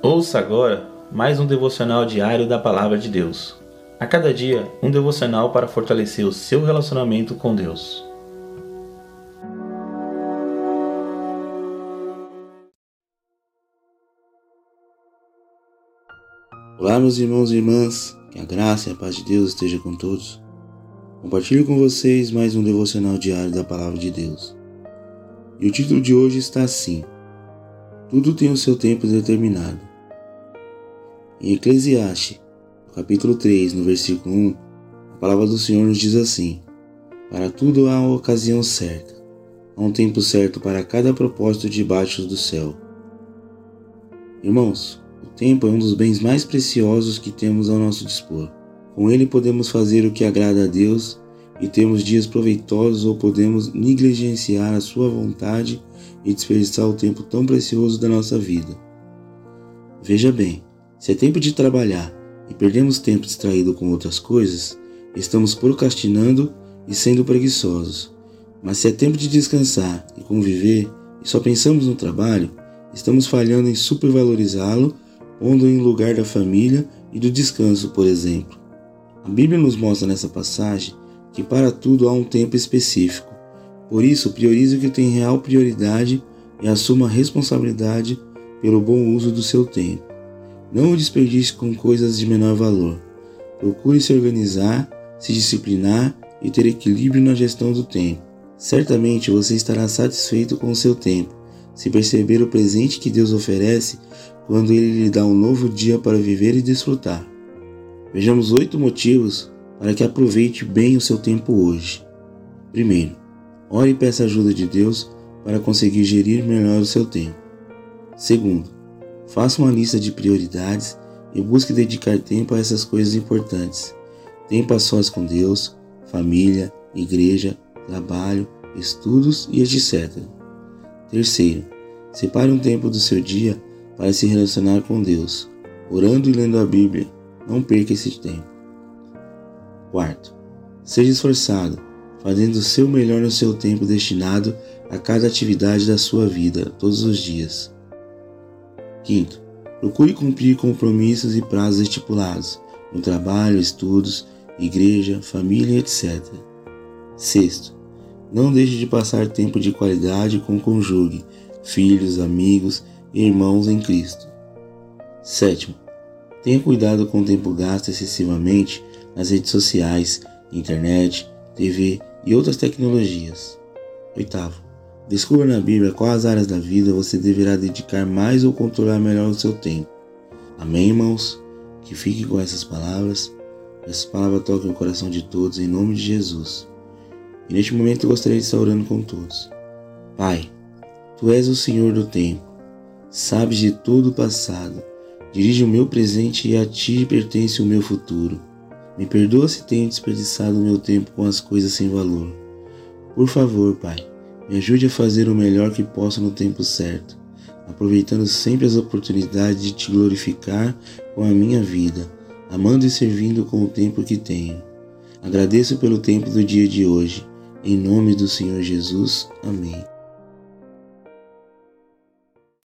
Ouça agora mais um devocional diário da Palavra de Deus. A cada dia, um devocional para fortalecer o seu relacionamento com Deus. Olá, meus irmãos e irmãs, que a graça e a paz de Deus esteja com todos. Compartilho com vocês mais um devocional diário da Palavra de Deus. E o título de hoje está assim: Tudo tem o seu tempo determinado. Em Eclesiastes, capítulo 3, no versículo 1, a palavra do Senhor nos diz assim: Para tudo há uma ocasião certa, há um tempo certo para cada propósito debaixo do céu. Irmãos, o tempo é um dos bens mais preciosos que temos ao nosso dispor. Com ele podemos fazer o que agrada a Deus e termos dias proveitosos ou podemos negligenciar a sua vontade e desperdiçar o tempo tão precioso da nossa vida. Veja bem, se é tempo de trabalhar e perdemos tempo distraído com outras coisas, estamos procrastinando e sendo preguiçosos. Mas se é tempo de descansar e conviver e só pensamos no trabalho, estamos falhando em supervalorizá-lo, pondo em lugar da família e do descanso, por exemplo. A Bíblia nos mostra nessa passagem que para tudo há um tempo específico. Por isso, priorize o que tem real prioridade e assuma a responsabilidade pelo bom uso do seu tempo. Não o desperdice com coisas de menor valor. Procure se organizar, se disciplinar e ter equilíbrio na gestão do tempo. Certamente você estará satisfeito com o seu tempo, se perceber o presente que Deus oferece quando Ele lhe dá um novo dia para viver e desfrutar. Vejamos oito motivos para que aproveite bem o seu tempo hoje. Primeiro, ore e peça ajuda de Deus para conseguir gerir melhor o seu tempo. Segundo, Faça uma lista de prioridades e busque dedicar tempo a essas coisas importantes. Tempo a sós com Deus, família, igreja, trabalho, estudos e etc. Terceiro, separe um tempo do seu dia para se relacionar com Deus, orando e lendo a Bíblia. Não perca esse tempo. Quarto, seja esforçado, fazendo o seu melhor no seu tempo destinado a cada atividade da sua vida, todos os dias. Quinto, procure cumprir compromissos e prazos estipulados no trabalho, estudos, igreja, família, etc. Sexto, não deixe de passar tempo de qualidade com o cônjuge, filhos, amigos e irmãos em Cristo. Sétimo, tenha cuidado com o tempo gasto excessivamente nas redes sociais, internet, TV e outras tecnologias. Oitavo, Descubra na Bíblia quais áreas da vida você deverá dedicar mais ou controlar melhor o seu tempo. Amém, irmãos? Que fiquem com essas palavras. Essas palavras toquem o coração de todos em nome de Jesus. E neste momento eu gostaria de estar orando com todos. Pai, Tu és o Senhor do tempo. Sabes de todo o passado. Dirige o meu presente e a Ti pertence o meu futuro. Me perdoa se tenho desperdiçado o meu tempo com as coisas sem valor. Por favor, Pai me ajude a fazer o melhor que possa no tempo certo, aproveitando sempre as oportunidades de te glorificar com a minha vida, amando e servindo com o tempo que tenho. Agradeço pelo tempo do dia de hoje. Em nome do Senhor Jesus. Amém.